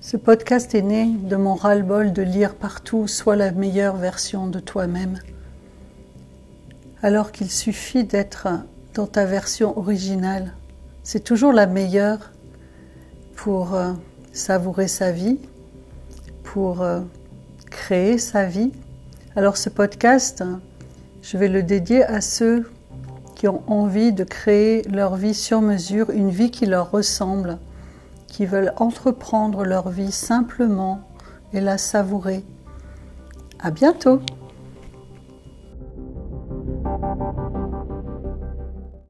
Ce podcast est né de mon ras-le-bol de lire partout soit la meilleure version de toi-même, alors qu'il suffit d'être dans ta version originale. C'est toujours la meilleure pour euh, savourer sa vie, pour euh, créer sa vie. Alors ce podcast, je vais le dédier à ceux qui ont envie de créer leur vie sur mesure, une vie qui leur ressemble, qui veulent entreprendre leur vie simplement et la savourer. À bientôt!